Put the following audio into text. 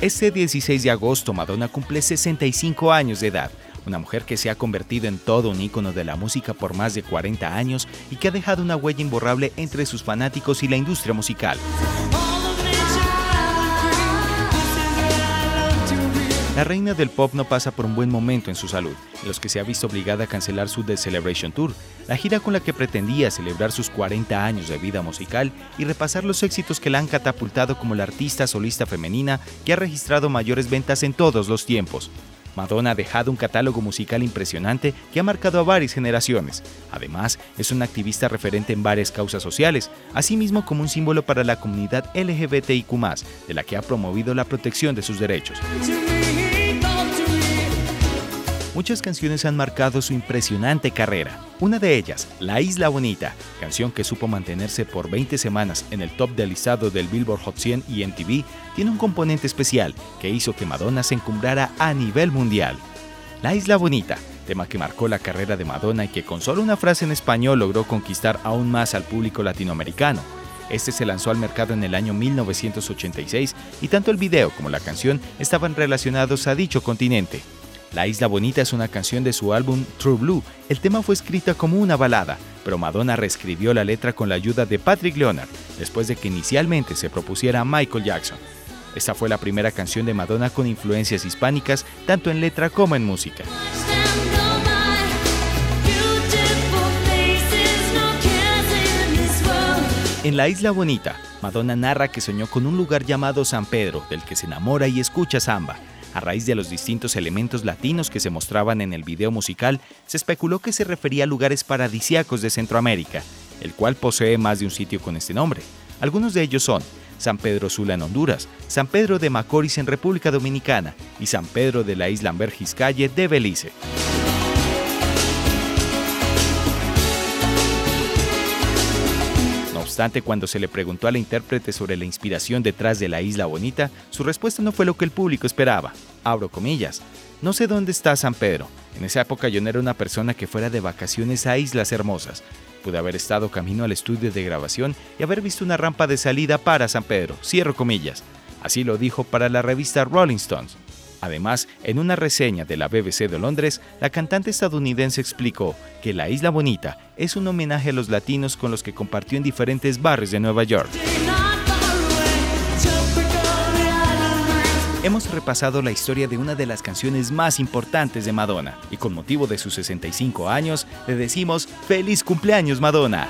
Este 16 de agosto Madonna cumple 65 años de edad, una mujer que se ha convertido en todo un ícono de la música por más de 40 años y que ha dejado una huella imborrable entre sus fanáticos y la industria musical. La reina del pop no pasa por un buen momento en su salud, en los que se ha visto obligada a cancelar su The Celebration Tour, la gira con la que pretendía celebrar sus 40 años de vida musical y repasar los éxitos que la han catapultado como la artista solista femenina que ha registrado mayores ventas en todos los tiempos. Madonna ha dejado un catálogo musical impresionante que ha marcado a varias generaciones. Además, es una activista referente en varias causas sociales, asimismo como un símbolo para la comunidad LGBTIQ, de la que ha promovido la protección de sus derechos. Muchas canciones han marcado su impresionante carrera. Una de ellas, La Isla Bonita, canción que supo mantenerse por 20 semanas en el top del listado del Billboard Hot 100 y MTV, tiene un componente especial que hizo que Madonna se encumbrara a nivel mundial. La Isla Bonita, tema que marcó la carrera de Madonna y que con solo una frase en español logró conquistar aún más al público latinoamericano. Este se lanzó al mercado en el año 1986 y tanto el video como la canción estaban relacionados a dicho continente. La Isla Bonita es una canción de su álbum True Blue. El tema fue escrita como una balada, pero Madonna reescribió la letra con la ayuda de Patrick Leonard, después de que inicialmente se propusiera a Michael Jackson. Esta fue la primera canción de Madonna con influencias hispánicas, tanto en letra como en música. En La Isla Bonita, Madonna narra que soñó con un lugar llamado San Pedro, del que se enamora y escucha samba. A raíz de los distintos elementos latinos que se mostraban en el video musical, se especuló que se refería a lugares paradisiacos de Centroamérica, el cual posee más de un sitio con este nombre. Algunos de ellos son San Pedro Sula en Honduras, San Pedro de Macorís en República Dominicana y San Pedro de la Isla Calle de Belice. Obstante, cuando se le preguntó a la intérprete sobre la inspiración detrás de la Isla Bonita, su respuesta no fue lo que el público esperaba. Abro comillas. No sé dónde está San Pedro. En esa época yo no era una persona que fuera de vacaciones a islas hermosas. Pude haber estado camino al estudio de grabación y haber visto una rampa de salida para San Pedro. Cierro comillas. Así lo dijo para la revista Rolling Stones. Además, en una reseña de la BBC de Londres, la cantante estadounidense explicó que La Isla Bonita es un homenaje a los latinos con los que compartió en diferentes barrios de Nueva York. Hemos repasado la historia de una de las canciones más importantes de Madonna y con motivo de sus 65 años le decimos feliz cumpleaños Madonna.